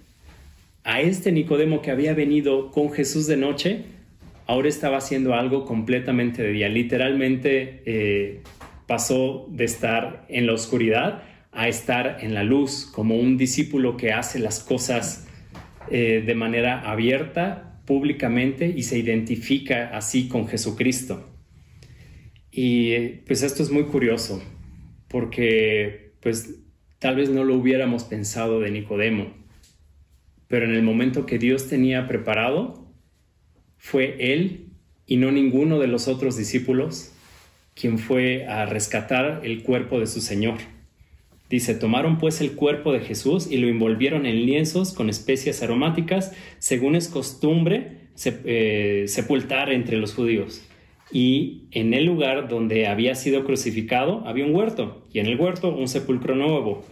a este Nicodemo que había venido con Jesús de noche, ahora estaba haciendo algo completamente de día. Literalmente eh, pasó de estar en la oscuridad a estar en la luz, como un discípulo que hace las cosas eh, de manera abierta, públicamente, y se identifica así con Jesucristo. Y pues esto es muy curioso porque pues tal vez no lo hubiéramos pensado de Nicodemo, pero en el momento que Dios tenía preparado, fue él y no ninguno de los otros discípulos quien fue a rescatar el cuerpo de su Señor. Dice, tomaron pues el cuerpo de Jesús y lo envolvieron en lienzos con especias aromáticas, según es costumbre eh, sepultar entre los judíos y en el lugar donde había sido crucificado había un huerto y en el huerto un sepulcro nuevo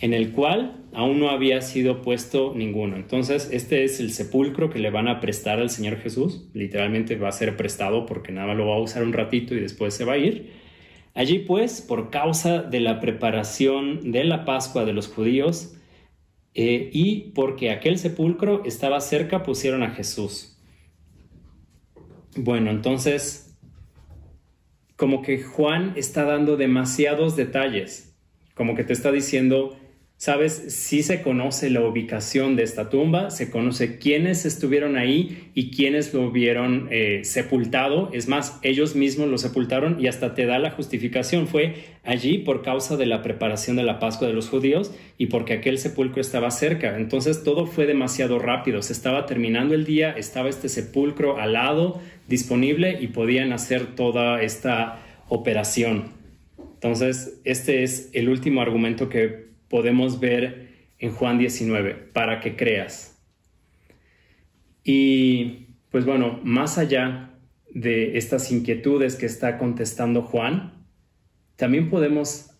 en el cual aún no había sido puesto ninguno. Entonces, este es el sepulcro que le van a prestar al Señor Jesús. Literalmente va a ser prestado porque nada lo va a usar un ratito y después se va a ir. Allí pues, por causa de la preparación de la Pascua de los judíos eh, y porque aquel sepulcro estaba cerca, pusieron a Jesús. Bueno, entonces como que Juan está dando demasiados detalles, como que te está diciendo, sabes, sí se conoce la ubicación de esta tumba, se conoce quiénes estuvieron ahí y quiénes lo hubieron eh, sepultado, es más, ellos mismos lo sepultaron y hasta te da la justificación, fue allí por causa de la preparación de la Pascua de los judíos y porque aquel sepulcro estaba cerca, entonces todo fue demasiado rápido, se estaba terminando el día, estaba este sepulcro al lado, disponible y podían hacer toda esta operación. Entonces, este es el último argumento que podemos ver en Juan 19, para que creas. Y pues bueno, más allá de estas inquietudes que está contestando Juan, también podemos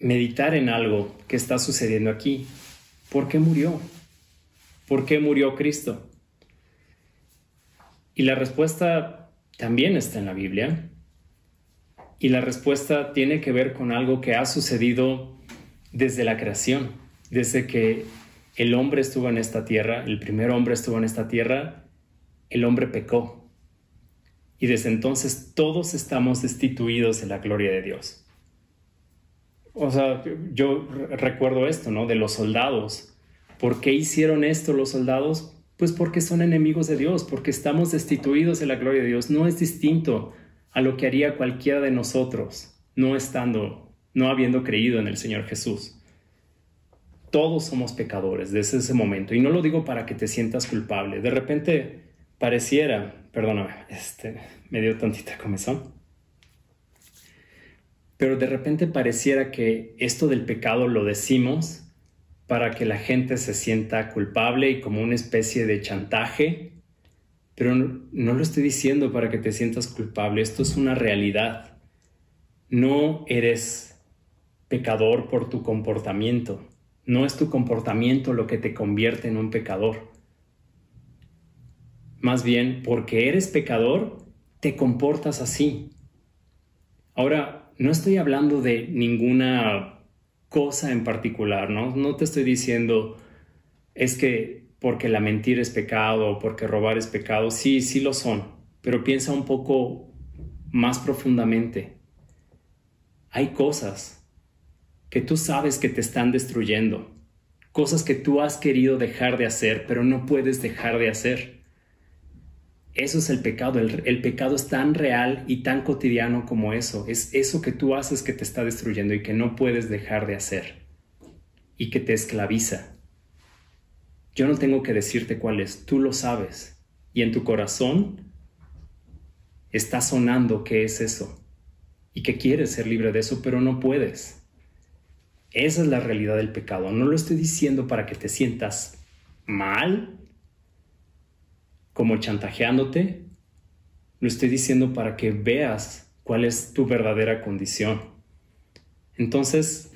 meditar en algo que está sucediendo aquí. ¿Por qué murió? ¿Por qué murió Cristo? Y la respuesta también está en la Biblia. Y la respuesta tiene que ver con algo que ha sucedido desde la creación, desde que el hombre estuvo en esta tierra, el primer hombre estuvo en esta tierra, el hombre pecó. Y desde entonces todos estamos destituidos de la gloria de Dios. O sea, yo recuerdo esto, ¿no? De los soldados. ¿Por qué hicieron esto los soldados? Pues porque son enemigos de Dios, porque estamos destituidos de la gloria de Dios. No es distinto a lo que haría cualquiera de nosotros, no estando, no habiendo creído en el Señor Jesús. Todos somos pecadores desde ese momento. Y no lo digo para que te sientas culpable. De repente pareciera, perdóname, este, me dio tantita comezón. Pero de repente pareciera que esto del pecado lo decimos para que la gente se sienta culpable y como una especie de chantaje. Pero no, lo estoy diciendo para que te sientas culpable, esto es una realidad. No eres pecador por tu comportamiento, no es tu comportamiento lo que te convierte en un pecador. Más bien, porque eres pecador, te comportas así. Ahora, no estoy hablando de ninguna cosa en particular, ¿no? No te estoy diciendo es que porque la mentira es pecado o porque robar es pecado, sí, sí lo son, pero piensa un poco más profundamente. Hay cosas que tú sabes que te están destruyendo, cosas que tú has querido dejar de hacer, pero no puedes dejar de hacer. Eso es el pecado. El, pecado es tan real y tan cotidiano como eso. Es eso que tú haces que te está destruyendo y que no puedes dejar de hacer. Y que te esclaviza. Yo no tengo que decirte cuál es, tú lo sabes. Y en tu corazón está sonando qué es eso. Y que quieres ser libre de eso, pero no puedes. Esa es la realidad del pecado. No lo estoy diciendo para que te sientas mal como chantajeándote, lo estoy diciendo para que veas cuál es tu verdadera condición. Entonces,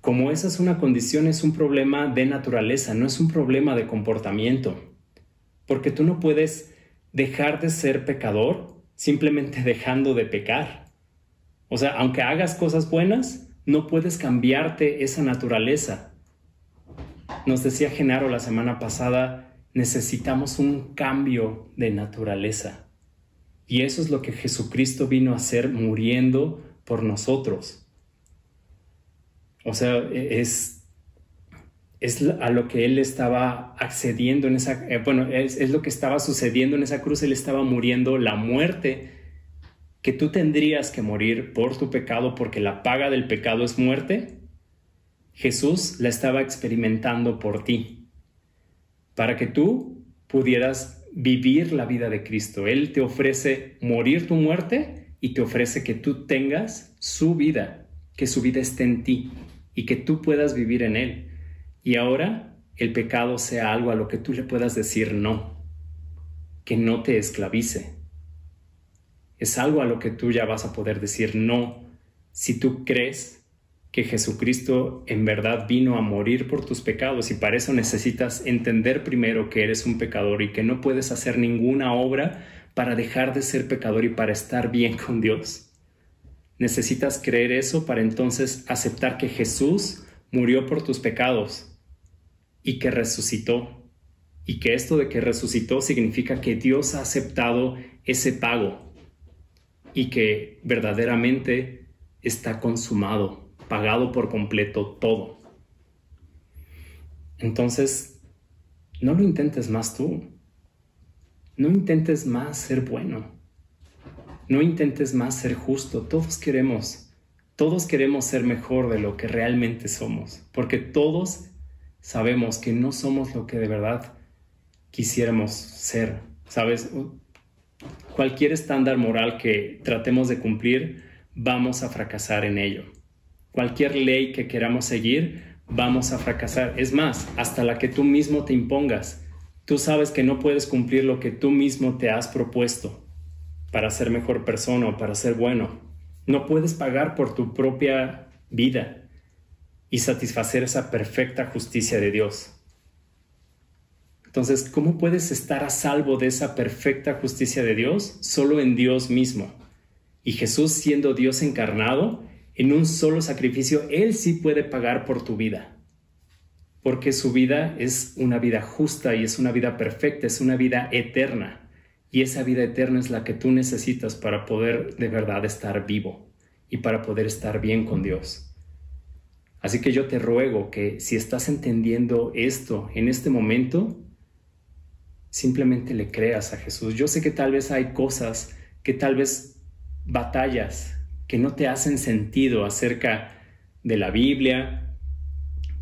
como esa es una condición, es un problema de naturaleza, no es un problema de comportamiento. Porque tú no puedes dejar de ser pecador simplemente dejando de pecar. O sea, aunque hagas cosas buenas, no puedes cambiarte esa naturaleza. Nos decía Genaro la semana pasada, necesitamos un cambio de naturaleza. Y eso es lo que Jesucristo vino a hacer muriendo por nosotros. O sea, e, es, es a lo que Él estaba accediendo en esa, eh, bueno, es, es lo que estaba sucediendo en esa cruz, Él estaba muriendo la muerte que tú tendrías que morir por tu pecado porque la paga del pecado es muerte. Jesús la estaba experimentando por ti para que tú pudieras vivir la vida de Cristo. Él te ofrece morir tu muerte y te ofrece que tú tengas su vida, que su vida esté en ti y que tú puedas vivir en Él. Y ahora el pecado sea algo a lo que tú le puedas decir no, que no te esclavice. Es algo a lo que tú ya vas a poder decir no si tú crees que Jesucristo en verdad vino a morir por tus pecados y para eso necesitas entender primero que eres un pecador y que no puedes hacer ninguna obra para dejar de ser pecador y para estar bien con Dios. Necesitas creer eso para entonces aceptar que Jesús murió por tus pecados y que resucitó. Y que esto de que resucitó significa que Dios ha aceptado ese pago y que verdaderamente está consumado pagado por completo todo. Entonces, no lo intentes más tú. No intentes más ser bueno. No intentes más ser justo. Todos queremos, todos queremos ser mejor de lo que realmente somos, porque todos sabemos que no somos lo que de verdad quisiéramos ser. ¿Sabes? Cualquier estándar moral que tratemos de cumplir, vamos a fracasar en ello cualquier ley que queramos seguir, vamos a fracasar. Es más, hasta la que tú mismo te impongas. Tú sabes que no puedes cumplir lo que tú mismo te has propuesto para ser mejor persona o para ser bueno. No puedes pagar por tu propia vida y satisfacer esa perfecta justicia de Dios. Entonces, ¿cómo puedes estar a salvo de esa perfecta justicia de Dios? Solo en Dios mismo. Y Jesús siendo Dios encarnado, en un solo sacrificio, Él sí puede pagar por tu vida. Porque su vida es una vida justa y es una vida perfecta, es una vida eterna. Y esa vida eterna es la que tú necesitas para poder de verdad estar vivo y para poder estar bien con Dios. Así que yo te ruego que si estás entendiendo esto en este momento, simplemente le creas a Jesús. Yo sé que tal vez hay cosas, que tal vez batallas, que no te hacen sentido acerca de la Biblia,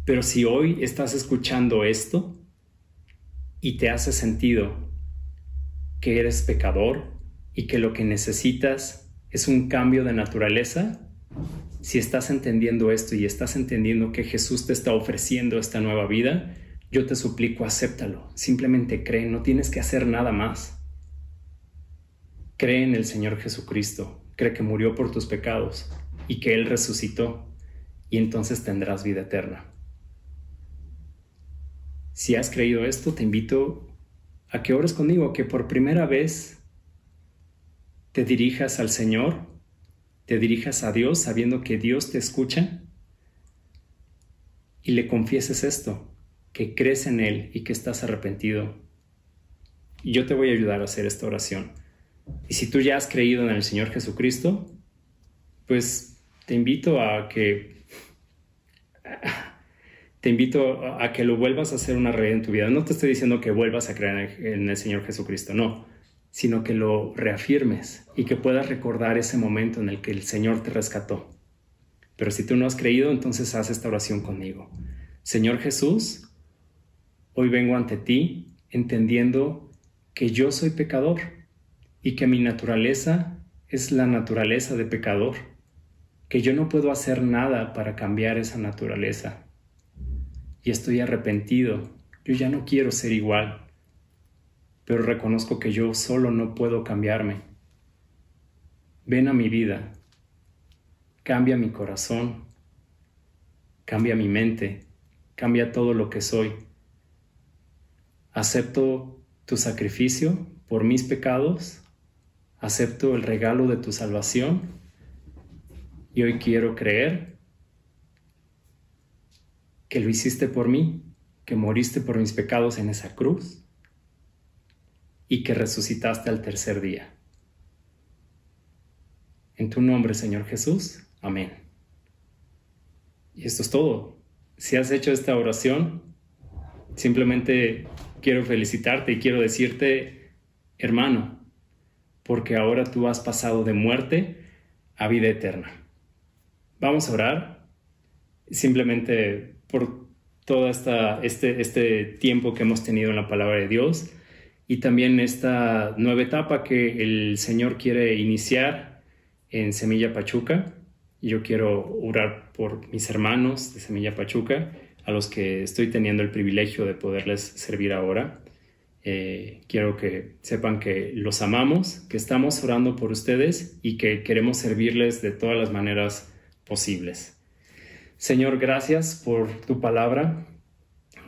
pero si hoy estás escuchando esto y te hace sentido que eres pecador y que lo que necesitas es un cambio de naturaleza, si estás entendiendo esto y estás entendiendo que Jesús te está ofreciendo esta nueva vida, yo te suplico, acéptalo. Simplemente cree, no tienes que hacer nada más. Cree en el Señor Jesucristo cree que murió por tus pecados y que Él resucitó, y entonces tendrás vida eterna. Si has creído esto, te invito a que ores conmigo, que por primera vez te dirijas al Señor, te dirijas a Dios sabiendo que Dios te escucha y le confieses esto, que crees en Él y que estás arrepentido. Y yo te voy a ayudar a hacer esta oración. Y si tú ya has creído en el Señor Jesucristo, pues te invito a que te invito a que lo vuelvas a hacer una realidad en tu vida. No te estoy diciendo que vuelvas a creer en el Señor Jesucristo, no, sino que lo reafirmes y que puedas recordar ese momento en el que el Señor te rescató. Pero si tú no has creído, entonces haz esta oración conmigo. Señor Jesús, hoy vengo ante ti entendiendo que yo soy pecador y que mi naturaleza es la naturaleza de pecador, que yo no puedo hacer nada para cambiar esa naturaleza. Y estoy arrepentido, yo ya no quiero ser igual, pero reconozco que yo solo no puedo cambiarme. Ven a mi vida, cambia mi corazón, cambia mi mente, cambia todo lo que soy. Acepto tu sacrificio por mis pecados acepto el regalo de tu salvación y hoy quiero creer que lo hiciste por mí, que moriste por mis pecados en esa cruz y que resucitaste al tercer día. En tu nombre, Señor Jesús. Amén. Y esto es todo. Si has hecho esta oración, simplemente quiero felicitarte y quiero decirte, hermano, porque ahora tú has pasado de muerte a vida eterna. Vamos a orar simplemente por todo este, este tiempo que hemos tenido en la palabra de Dios y también esta nueva etapa que el Señor quiere iniciar en Semilla Pachuca. Yo quiero orar por mis hermanos de Semilla Pachuca, a los que estoy teniendo el privilegio de poderles servir ahora. Eh, quiero que sepan que los amamos, que estamos orando por ustedes y que queremos servirles de todas las maneras posibles. Señor, gracias por tu palabra.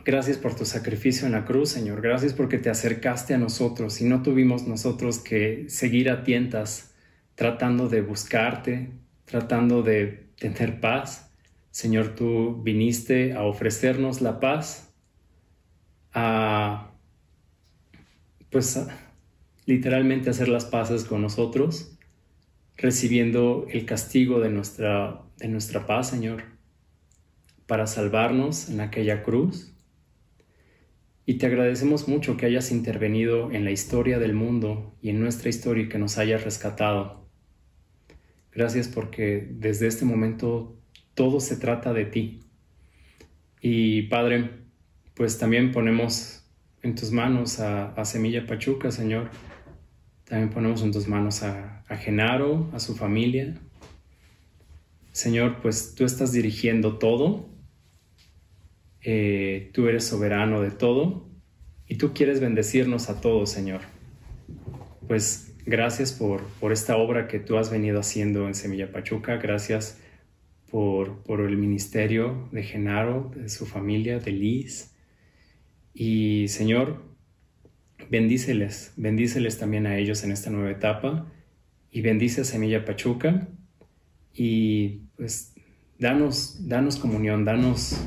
Gracias por tu sacrificio en la cruz, Señor. Gracias porque te acercaste a nosotros y no tuvimos nosotros que seguir a tientas tratando de buscarte, tratando de tener paz. Señor, tú viniste a ofrecernos la paz, a pues literalmente hacer las paces con nosotros, recibiendo el castigo de nuestra, de nuestra paz, Señor, para salvarnos en aquella cruz. Y te agradecemos mucho que hayas intervenido en la historia del mundo y en nuestra historia y que nos hayas rescatado. Gracias porque desde este momento todo se trata de ti. Y Padre, pues también ponemos en tus manos a, Semilla Pachuca, Señor. También ponemos en tus manos a, Genaro, a su familia. Señor, pues tú estás dirigiendo todo. Eh, tú eres soberano de todo. Y tú quieres bendecirnos a todos, Señor. Pues gracias por, por esta obra que tú has venido haciendo en Semilla Pachuca. Gracias por, el ministerio de Genaro, de su familia, de Liz. Y Señor, bendíceles, bendíceles también a ellos en esta nueva etapa y bendice a Semilla Pachuca y pues danos, danos comunión, danos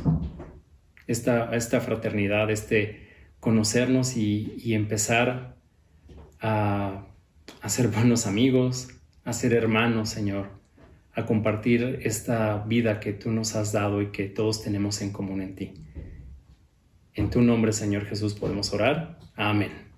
esta, esta fraternidad, este conocernos y, empezar a, a ser buenos amigos, a ser hermanos, Señor, a compartir esta vida que tú nos has dado y que todos tenemos en común en ti. En tu nombre, Señor Jesús, podemos orar. Amén.